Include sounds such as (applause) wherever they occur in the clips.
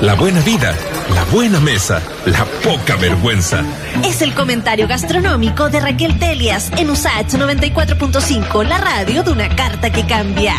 la buena vida, la buena mesa, la poca vergüenza. Es el comentario gastronómico de Raquel Telias en USAH 94.5, la radio de una carta que cambia.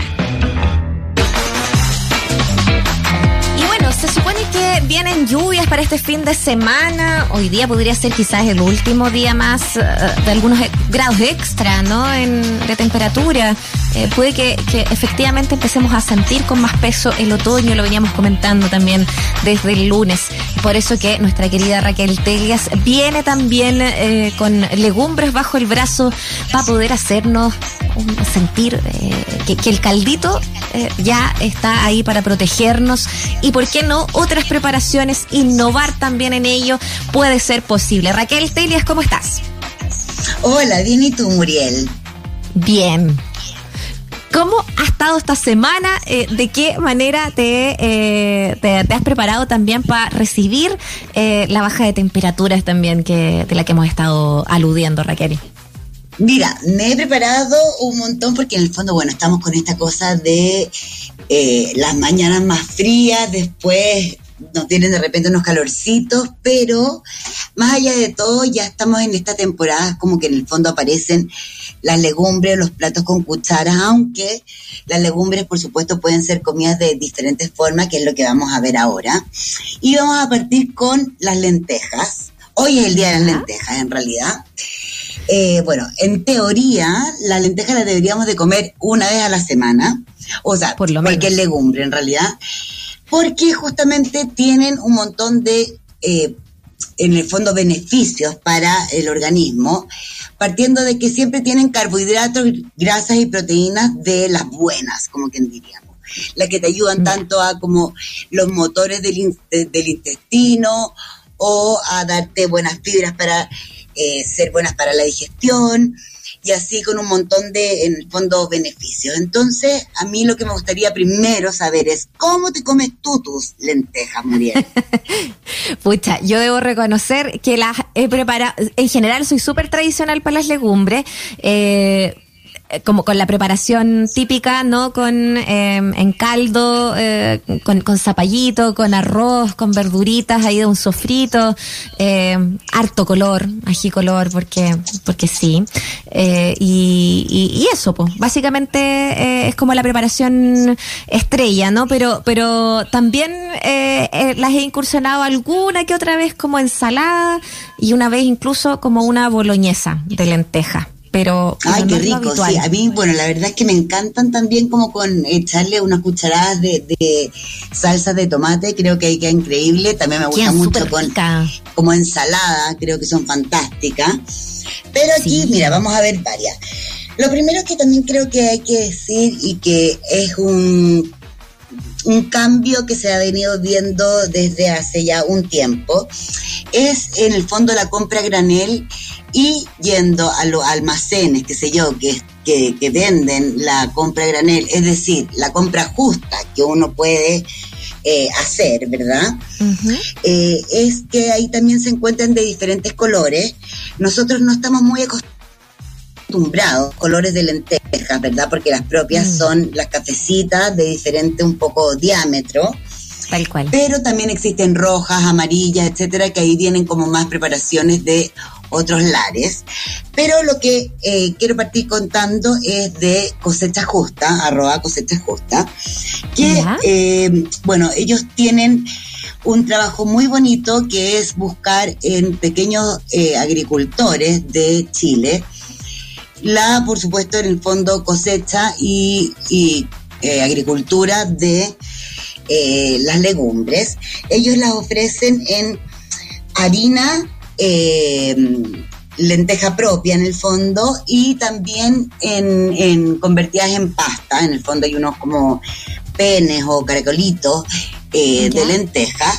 Y bueno, se supone que vienen lluvias para este fin de semana. Hoy día podría ser quizás el último día más eh, de algunos e- grados extra, ¿no? En, de temperatura. Eh, puede que, que efectivamente empecemos a sentir con más peso el otoño, lo veníamos comentando también desde el lunes. Por eso que nuestra querida Raquel Telias viene también eh, con legumbres bajo el brazo para poder hacernos un- sentir eh, que, que el caldito eh, ya está ahí para protegernos y por qué no otras preparaciones, innovar también en ello puede ser posible. Raquel Telias, ¿cómo estás? Hola, bien, ¿y tú, Muriel? Bien. ¿Cómo ha estado esta semana? Eh, ¿De qué manera te, eh, te, te has preparado también para recibir eh, la baja de temperaturas también que, de la que hemos estado aludiendo, Raquel? Mira, me he preparado un montón porque en el fondo, bueno, estamos con esta cosa de eh, las mañanas más frías, después nos tienen de repente unos calorcitos, pero más allá de todo, ya estamos en esta temporada, como que en el fondo aparecen las legumbres, los platos con cucharas, aunque las legumbres, por supuesto, pueden ser comidas de diferentes formas, que es lo que vamos a ver ahora. Y vamos a partir con las lentejas. Hoy es el día de las lentejas, en realidad. Eh, bueno, en teoría, la lenteja la deberíamos de comer una vez a la semana. O sea, Por lo cualquier menos. legumbre en realidad. Porque justamente tienen un montón de, eh, en el fondo, beneficios para el organismo. Partiendo de que siempre tienen carbohidratos, grasas y proteínas de las buenas, como quien diríamos. Las que te ayudan tanto a como los motores del, del intestino o a darte buenas fibras para eh, ser buenas para la digestión y así con un montón de, en el fondo, beneficios. Entonces, a mí lo que me gustaría primero saber es cómo te comes tú tus lentejas, Muriel. (laughs) Pucha, yo debo reconocer que las he preparado, en general soy súper tradicional para las legumbres, eh, como con la preparación típica, ¿no? Con eh, en caldo, eh, con, con zapallito, con arroz, con verduritas ahí de un sofrito, eh, harto color, ají color, porque, porque sí. Eh, y, y, y eso, pues, básicamente eh, es como la preparación estrella, ¿no? Pero, pero también eh, eh, las he incursionado alguna que otra vez como ensalada y una vez incluso como una boloñesa de lenteja. Pero, Ay, qué rico, habitual. sí. A mí, bueno, la verdad es que me encantan también como con echarle unas cucharadas de, de salsa de tomate, creo que ahí queda increíble. También me gusta mucho con ricas. como ensalada, creo que son fantásticas. Pero aquí, Sí. mira, vamos a ver varias. Lo primero que también creo que hay que decir y que es un, un cambio que se ha venido viendo desde hace ya un tiempo es en el fondo la compra granel y yendo a los almacenes, qué sé yo, que, que, que venden la compra a granel, es decir, la compra justa que uno puede eh, hacer, ¿verdad? Eh, es que ahí también se encuentran de diferentes colores. Nosotros no estamos muy acostumbrados colores de lentejas, ¿verdad? Porque las propias Mm. son las cafecitas de diferente un poco diámetro, Tal cual. pero también existen rojas, amarillas, etcétera, que ahí vienen como más preparaciones de otros lares. Pero lo que eh, quiero partir contando es de cosecha justa, arroba cosecha justa, que, eh, bueno, ellos tienen un trabajo muy bonito que es buscar en pequeños eh, agricultores de Chile la, por supuesto, en el fondo cosecha y, y, eh, agricultura de eh, las legumbres. Ellos las ofrecen en harina, eh, lenteja propia en el fondo y también en, en convertidas en pasta. En el fondo hay unos como penes o caracolitos eh, de lenteja.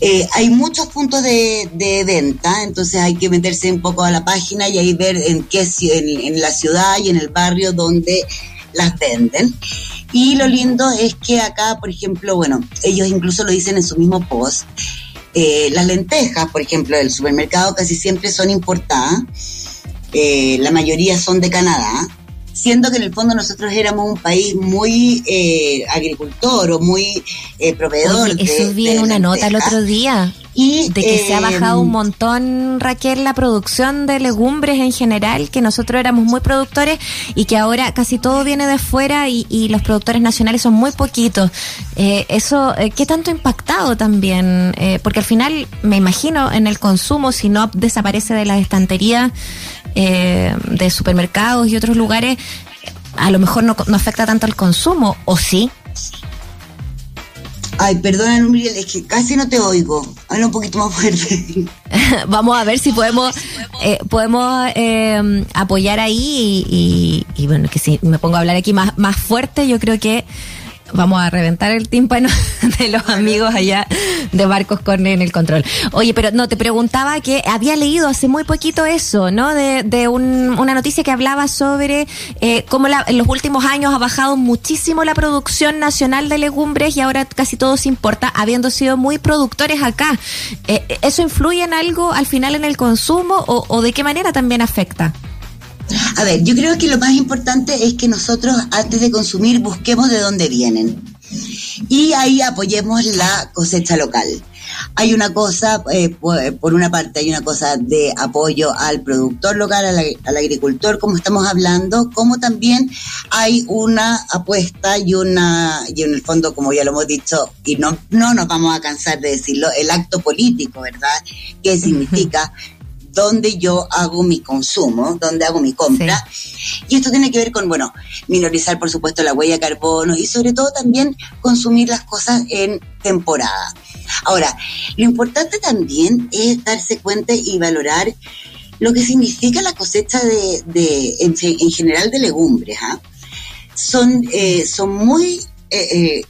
Eh, hay muchos puntos de, de venta, entonces hay que meterse un poco a la página y ahí ver en qué en la ciudad y en el barrio donde las venden. Y lo lindo es que acá, por ejemplo, bueno, ellos incluso lo dicen en su mismo post, eh, las lentejas, por ejemplo, del supermercado casi siempre son importadas, eh, la mayoría son de Canadá, siendo que en el fondo nosotros éramos un país muy eh, agricultor o muy eh, proveedor. Oye, eso vi en una nota el otro día. Y, de que se ha bajado un em, montón, Raquel, la producción de legumbres en general, que nosotros éramos muy productores y que ahora casi todo viene de fuera y, los productores nacionales son muy poquitos. Eh, eso, eh, ¿qué tanto ha impactado también? Eh, porque al final, me imagino, en el consumo, si no desaparece de las estanterías de supermercados y otros lugares, a lo mejor no, no afecta tanto al consumo, ¿o sí? Ay, perdona, Muriel, es que casi no te oigo. Habla un poquito más fuerte. (laughs) Vamos a ver si podemos eh, podemos eh, apoyar ahí y, y, bueno, que si me pongo a hablar aquí más, más fuerte, yo creo que vamos a reventar el tímpano (laughs) de los amigos allá de Marcos Corne en el control. Oye, pero no, te preguntaba que había leído hace muy poquito eso, ¿no? De, de un, una noticia que hablaba sobre eh, cómo la, en los últimos años ha bajado muchísimo la producción nacional de legumbres y ahora casi todo se importa, habiendo sido muy productores acá. Eh, ¿Eso influye en algo al final en el consumo o, o de qué manera también afecta? A ver, yo creo que lo más importante es que nosotros antes de consumir busquemos de dónde vienen y ahí apoyemos la cosecha local. Hay una cosa, eh, por una parte hay una cosa de apoyo al productor local, al, agricultor, como estamos hablando, como también hay una apuesta y una, y en el fondo, como ya lo hemos dicho, y no, no nos vamos a cansar de decirlo, el acto político, ¿verdad? ¿Qué (laughs) significa? Donde yo hago mi consumo, donde hago mi compra. Y esto tiene que ver con, bueno, minorizar, por supuesto, la huella de carbono y sobre todo también consumir las cosas en temporada. Ahora, lo importante también es darse cuenta y valorar lo que significa la cosecha de, en, general de legumbres. ¿ah? Son, eh, son muy... Eh, eh,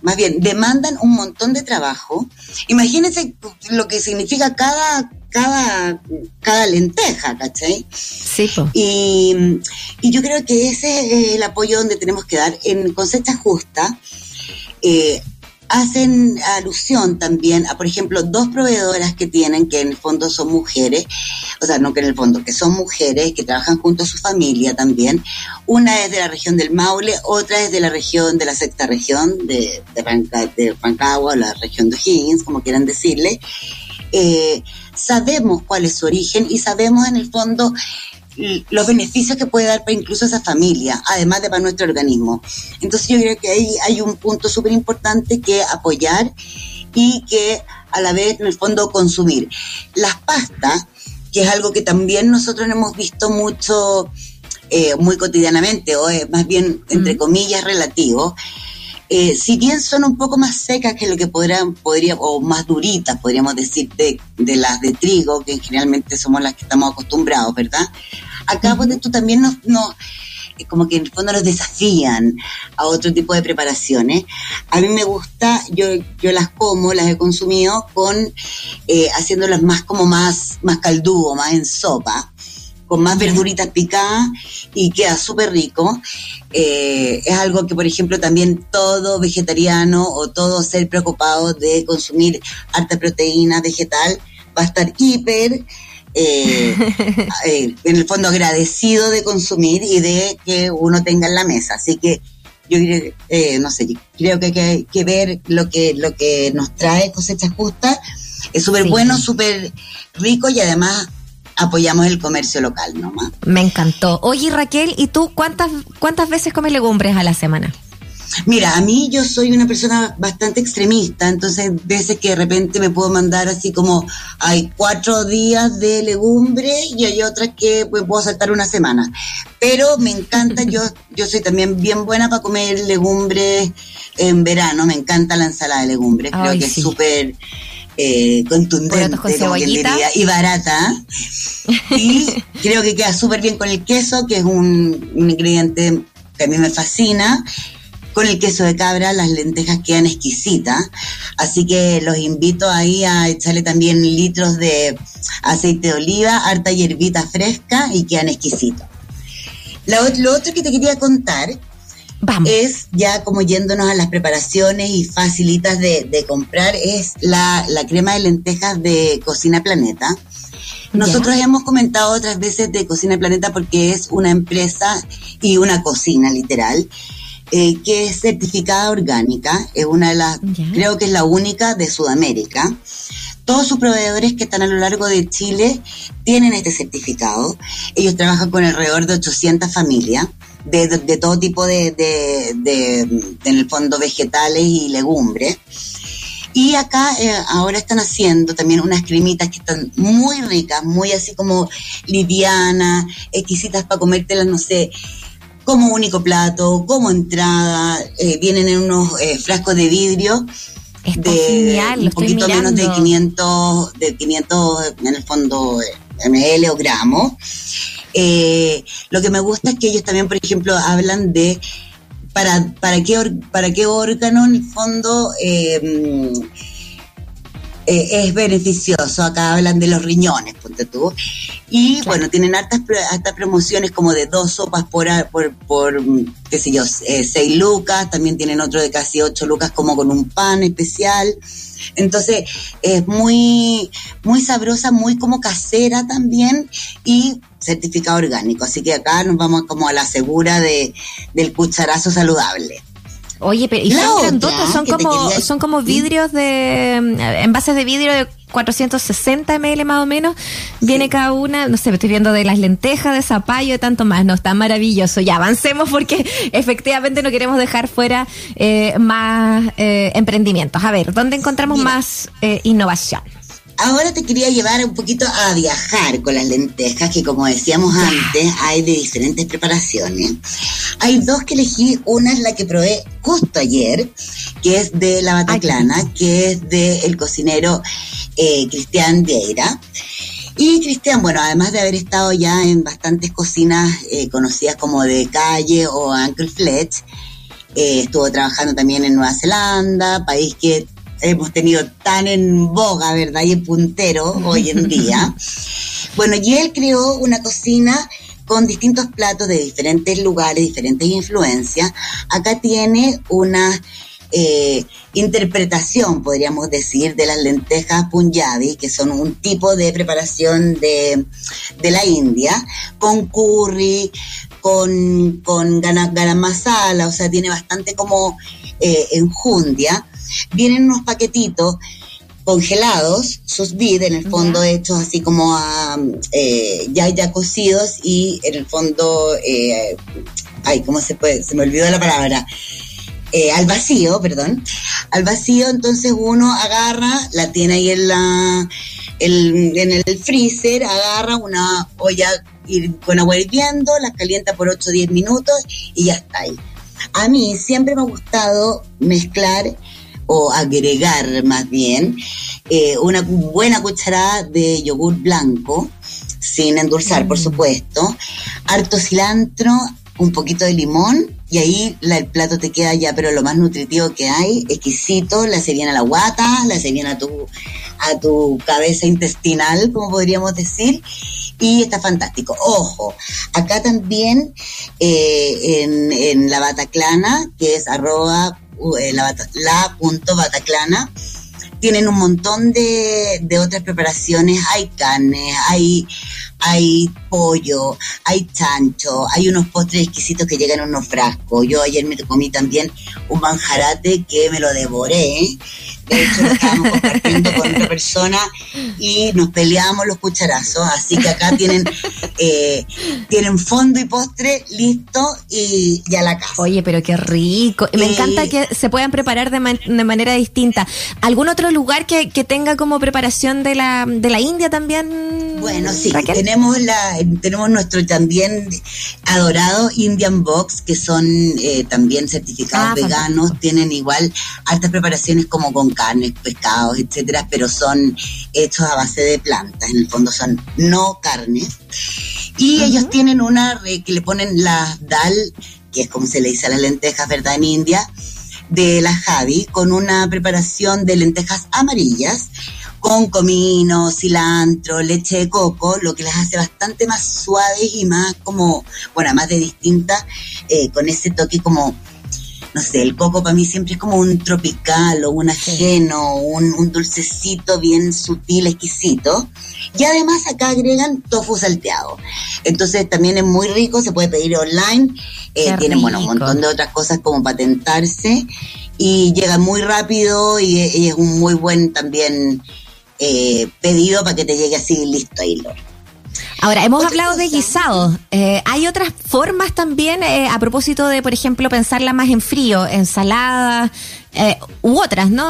más bien, demandan un montón de trabajo. Imagínense lo que significa cada, cada, cada lenteja, ¿cachai? Sí, y, y, yo creo que ese es el apoyo donde tenemos que dar. En cosecha justa, eh, hacen alusión también a, por ejemplo, dos proveedoras que tienen, que en el fondo son mujeres, o sea, no que en el fondo, que son mujeres que trabajan junto a su familia también. Una es de la región del Maule, otra es de la región, de la sexta región, de, de, de Rancagua, la región de Higgins, como quieran decirle. Eh, sabemos cuál es su origen y sabemos en el fondo los beneficios que puede dar para incluso esa familia, además de para nuestro organismo. Entonces yo creo que ahí hay un punto súper importante que apoyar y que a la vez en el fondo consumir. Las pastas, que es algo que también nosotros hemos visto mucho, eh, muy cotidianamente, o es más bien, entre comillas, relativo, eh, si bien son un poco más secas que lo que podrían, podría, o más duritas, podríamos decir, de, las de trigo, que generalmente somos las que estamos acostumbrados, ¿verdad? Acá, uh tú también nos, eh, como que en el fondo nos desafían a otro tipo de preparaciones. A mí me gusta, yo, yo las como, las he consumido con, eh, haciéndolas más como más, más caldúo, más en sopa con más verduritas picadas y queda súper rico. Eh, es algo que, por ejemplo, también todo vegetariano o todo ser preocupado de consumir harta proteína vegetal va a estar hiper, eh, (laughs) eh, en el fondo agradecido de consumir y de que uno tenga en la mesa. Así que yo no sé, creo que hay que, ver lo que, lo que nos trae cosecha justa. Es súper bueno, súper rico y además apoyamos el comercio local nomás. Me encantó. Oye, Raquel, ¿y tú cuántas, cuántas veces comes legumbres a la semana? Mira, a mí yo soy una persona bastante extremista, entonces veces que de repente me puedo mandar así como hay cuatro días de legumbre y hay otras que pues, puedo saltar una semana. Pero me encanta, yo, (laughs) yo soy también bien buena para comer legumbres en verano, me encanta la ensalada de legumbres, creo que es súper eh, contundente, y barata. Y creo que queda súper bien con el queso, que es un, ingrediente que a mí me fascina. Con el queso de cabra las lentejas quedan exquisitas, así que los invito ahí a echarle también litros de aceite de oliva, harta hierbita fresca y quedan exquisitos. lo otro que te quería contar es ya como yéndonos a las preparaciones y facilitas de, comprar, es la, crema de lentejas de Cocina Planeta. Nosotros hemos comentado otras veces de Cocina Planeta porque es una empresa y una cocina literal. Eh, que es certificada orgánica, es una de las, creo que es la única de Sudamérica. Todos sus proveedores que están a lo largo de Chile tienen este certificado. Ellos trabajan con alrededor de 800 familias de, todo tipo de, de, en el fondo, vegetales y legumbres. Y acá eh, ahora están haciendo también unas cremitas que están muy ricas, muy así como livianas, exquisitas para comértelas, no sé, como único plato, como entrada, eh, vienen en unos eh, frascos de vidrio de un poquito menos de 500, de 500 en el fondo ml o gramos. Eh, lo que me gusta es que ellos también, por ejemplo, hablan de para, para, qué, para qué órgano en el fondo eh, eh, es beneficioso. Acá hablan de los riñones, ponte tú. Y bueno, tienen hartas, promociones como de dos sopas por, por, por qué sé yo, eh, seis lucas. También tienen otro de casi ocho lucas como con un pan especial. Entonces, es muy, muy sabrosa, muy como casera también y certificado orgánico. Así que acá nos vamos como a la segura de, del cucharazo saludable. Oye, pero y son son como, son como vidrios de envases de vidrio de 460 ml más o menos. Viene cada una, no sé, me estoy viendo de las lentejas, de zapallo y tanto más. No, está maravilloso. Ya avancemos porque (laughs) efectivamente no queremos dejar fuera eh, más eh, emprendimientos. A ver, ¿dónde encontramos más eh, innovación? Ahora te quería llevar un poquito a viajar con las lentejas, que como decíamos antes, hay de diferentes preparaciones. Hay dos que elegí, una es la que probé justo ayer, que es de la Bataclana, que es del el cocinero eh, Cristian Vieira. Y Cristian, bueno, además de haber estado ya en bastantes cocinas eh, conocidas como de calle o Uncle Fletch, eh, estuvo trabajando también en Nueva Zelanda, país que hemos tenido tan en boga, ¿verdad? Y en puntero hoy en día. (laughs) Bueno, y él creó una cocina con distintos platos de diferentes lugares, diferentes influencias. Acá tiene una eh, interpretación, podríamos decir, de las lentejas punjabi, que son un tipo de preparación de, la India, con curry, con, con garam masala, o sea, tiene bastante como eh, enjundia vienen unos paquetitos congelados, sus vid en el fondo hechos así como a, eh, ya ya cocidos y en el fondo, eh, ay, ¿cómo se puede? Se me olvidó la palabra. Eh, al vacío, perdón. Al vacío, entonces uno agarra, la tiene ahí en la, en el freezer, agarra una olla con agua hirviendo, la calienta por 8 o 10 minutos y ya está ahí. A mí siempre me ha gustado mezclar o agregar más bien eh, una buena cucharada de yogur blanco, sin endulzar, por mm. supuesto, harto cilantro, un poquito de limón y ahí el plato te queda ya, pero lo más nutritivo que hay, exquisito, le hace bien a la guata, le hace bien a tu, a tu cabeza intestinal, como podríamos decir, y está fantástico. Ojo, acá también eh, en, en la Bataclana, que es arroba la, la Bataclana, tienen un montón de, de otras preparaciones. Hay carne, hay, hay pollo, hay chancho, hay unos postres exquisitos que llegan en unos frascos. Yo ayer me comí también un manjarate que me lo devoré. De hecho, lo estábamos compartiendo con otra persona y nos peleamos los cucharazos. Así que acá tienen, eh, tienen fondo y postre listo y ya la casa. Oye, pero qué rico. Me encanta que se puedan preparar de, de, manera distinta. ¿Algún otro lugar que, que tenga como preparación de la, de la India también? Bueno, sí. Tenemos, la, tenemos nuestro también adorado Indian Box, que son eh, también certificados ah, veganos. Tienen igual altas preparaciones como con carnes, pescados, etcétera, pero son hechos a base de plantas, en el fondo son no carnes. Y ellos tienen una que le ponen la dal, que es como se le dice a las lentejas, ¿verdad? En India, de la Javi, con una preparación de lentejas amarillas, con comino, cilantro, leche de coco, lo que las hace bastante más suaves y más como, bueno, más de distintas, eh, con ese toque como no sé, el coco para mí siempre es como un tropical o un ajeno, un, dulcecito bien sutil, exquisito. Y además acá agregan tofu salteado. Entonces también es muy rico, se puede pedir online. Eh, tienen, bueno, un montón de otras cosas como patentarse. Y llega muy rápido y, es un muy buen también eh, pedido para que te llegue así listo ahí, Ahora, hemos hablado de guisados. Eh, ¿Hay otras formas también, eh, a propósito de, por ejemplo, pensarla más en frío, ensaladas u otras, ¿no?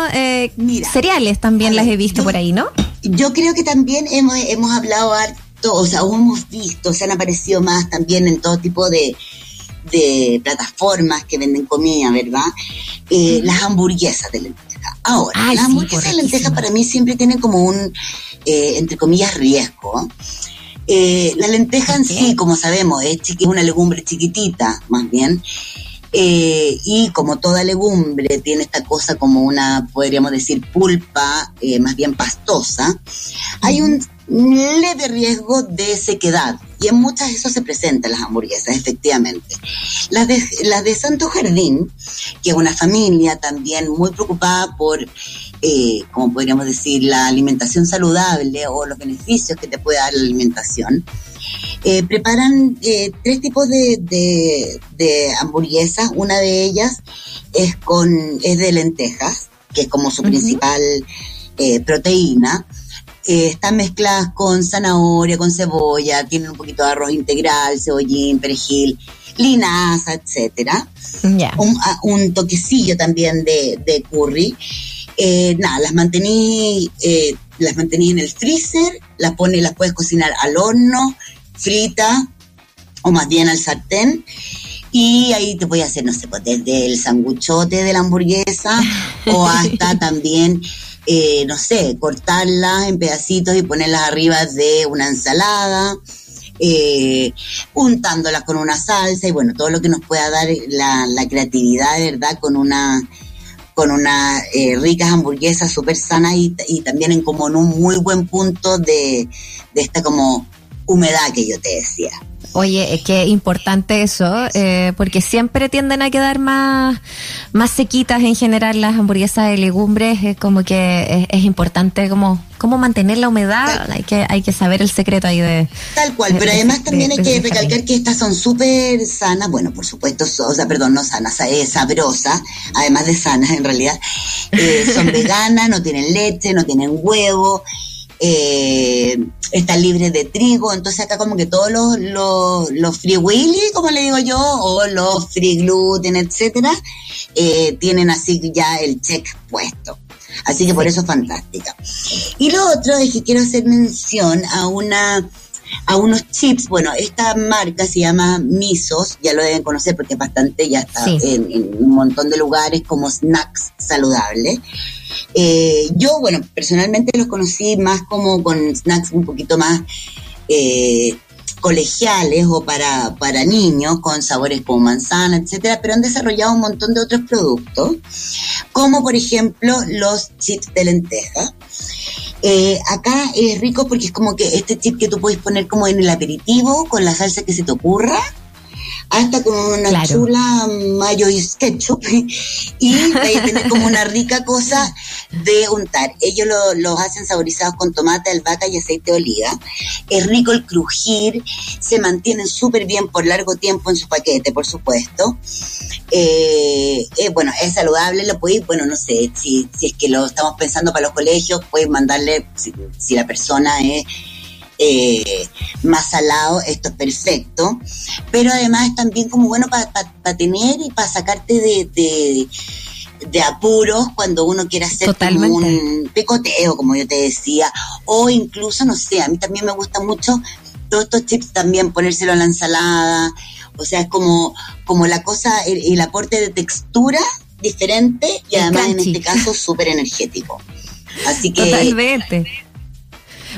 cereales también las he visto por ahí, ¿no? Yo creo que también hemos, hemos hablado harto, o sea, hemos visto, se han aparecido más también en todo tipo de, de plataformas que venden comida, ¿verdad? Las hamburguesas de lenteja. Ahora, las hamburguesas de lenteja para mí siempre tienen como un, entre comillas, riesgo. Eh, la lenteja en sí, como sabemos, es, una legumbre chiquitita, más bien. Eh, y como toda legumbre tiene esta cosa como una, podríamos decir, pulpa eh, más bien pastosa, hay un leve riesgo de sequedad. Y en muchas eso se presentan las hamburguesas, efectivamente. Las de, las de Santo Jardín, que es una familia también muy preocupada por eh, como podríamos decir, la alimentación saludable o los beneficios que te puede dar la alimentación, eh, preparan eh, tres tipos de, hamburguesas. Una de ellas es, con, es de lentejas, que es como su principal proteína. están mezcladas con zanahoria, con cebolla, tienen un poquito de arroz integral, cebollín, perejil, linaza, etcétera. Un, un, toquecillo también de, de curry eh, nada, las mantení, eh, las mantení en el freezer, las pone, las puedes cocinar al horno, frita, o más bien al sartén. Y ahí te voy a hacer, no sé, pues desde el sanguchote de la hamburguesa (laughs) o hasta también, eh, no sé, cortarlas en pedacitos y ponerlas arriba de una ensalada, eh, untándolas con una salsa y bueno, todo lo que nos pueda dar la, la creatividad, ¿verdad? Con una con unas eh, ricas hamburguesas súper sanas y, y, también en como en un muy buen punto de, de esta como humedad que yo te decía. Oye, es que importante eso, eh, porque siempre tienden a quedar más, más sequitas en general las hamburguesas de legumbres. Es como que es, importante como, como mantener la humedad. Hay que, hay que saber el secreto ahí de. Tal cual, pero además también hay que recalcar que estas son súper sanas. Bueno, por supuesto, o sea, perdón, no sanas, es sabrosa, además de sanas en realidad. Eh, son (laughs) veganas, no tienen leche, no tienen huevo eh, están libres de trigo, entonces acá como que todos los, los, los free willy, como le digo yo, o los free gluten, etcétera, eh, tienen así ya el check puesto. Así que por eso es fantástica. Y lo otro es que quiero hacer mención a una a unos chips. Bueno, esta marca se llama Misos, ya lo deben conocer porque es bastante, ya está en, en, un montón de lugares como snacks saludables. Eh, yo, bueno, personalmente los conocí más como con snacks un poquito más eh, colegiales o para, para niños con sabores como manzana, etcétera, pero han desarrollado un montón de otros productos, como por ejemplo los chips de lenteja. Eh, acá es rico porque es como que este chip que tú puedes poner como en el aperitivo con la salsa que se te ocurra hasta con una chula mayo y ketchup (laughs) y ahí tener como una rica cosa de untar. Ellos lo, los hacen saborizados con tomate, albahaca y aceite de oliva. Es rico el crujir, se mantienen súper bien por largo tiempo en su paquete, por supuesto. Eh, eh, bueno, es saludable, lo podéis, bueno, no sé, si, si es que lo estamos pensando para los colegios, puedes mandarle, si, si la persona es eh, más salado, esto es perfecto, pero además es también como bueno para tener y para sacarte de, de, apuros cuando uno quiere hacer un picoteo, como yo te decía, o incluso, no sé, a mí también me gusta mucho todos estos chips también ponérselo a la ensalada, o sea, es como, como la cosa, el, aporte de textura diferente y además en este caso súper energético. Así que... Totalmente.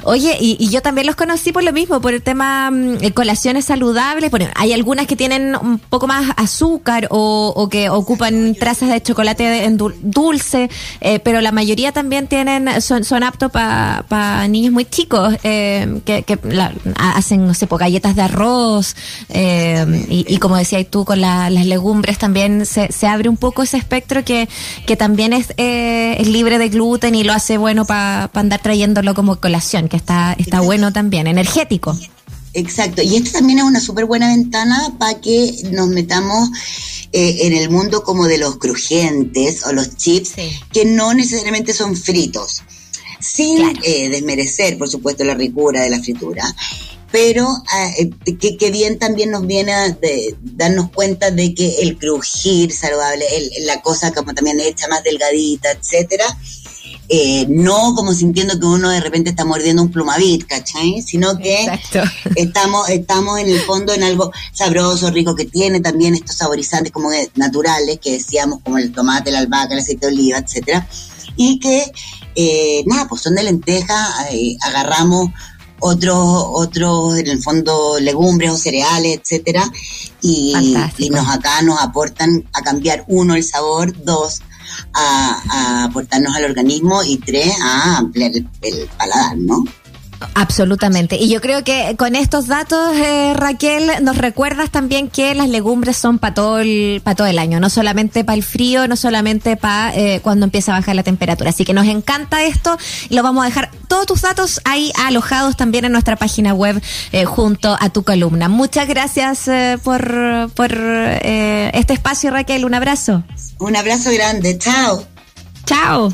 Oye, y, yo también los conocí por lo mismo, por el tema mm, colaciones saludables. Hay algunas que tienen un poco más azúcar o, que ocupan trazas de chocolate en dulce, eh, pero la mayoría también tienen son, son aptos para niños muy chicos eh, que, hacen, no sé, pues, galletas de arroz eh, y, como decías tú, con las legumbres también se, se, abre un poco ese espectro que, que también es, es libre de gluten y lo hace bueno para andar trayéndolo como colación, está, está bueno también, energético. Exacto, y esto también es una súper buena ventana para que nos metamos eh, en el mundo como de los crujientes o los chips, que no necesariamente son fritos, sin eh, desmerecer, por supuesto, la ricura de la fritura. Pero ah, eh, que, bien también nos viene a de, darnos cuenta de que el crujir saludable, la cosa como también hecha más delgadita, etcétera, eh, no como sintiendo que uno de repente está mordiendo un plumavit, ¿cachai? Sino que (laughs) estamos, estamos en el fondo en algo sabroso, rico, que tiene también estos saborizantes como naturales, que decíamos, como el tomate, la albahaca, el aceite de oliva, etcétera, y que, eh, nada, pues son de lenteja, eh, agarramos otros, otros, en el fondo, legumbres o cereales, etcétera, y, y nos acá nos aportan a cambiar, uno, el sabor, dos, a, aportarnos al organismo y tres, a ampliar el, paladar, ¿no? Absolutamente. Y yo creo que con estos datos, eh, Raquel, nos recuerdas también que las legumbres son para todo el, para todo el año, no solamente para el frío, no solamente para eh, cuando empieza a bajar la temperatura. Así que nos encanta esto y lo vamos a dejar todos tus datos ahí alojados también en nuestra página web eh, junto a tu columna. Muchas gracias por, por este espacio, Raquel. Un abrazo. Un abrazo grande. Chao. Chao.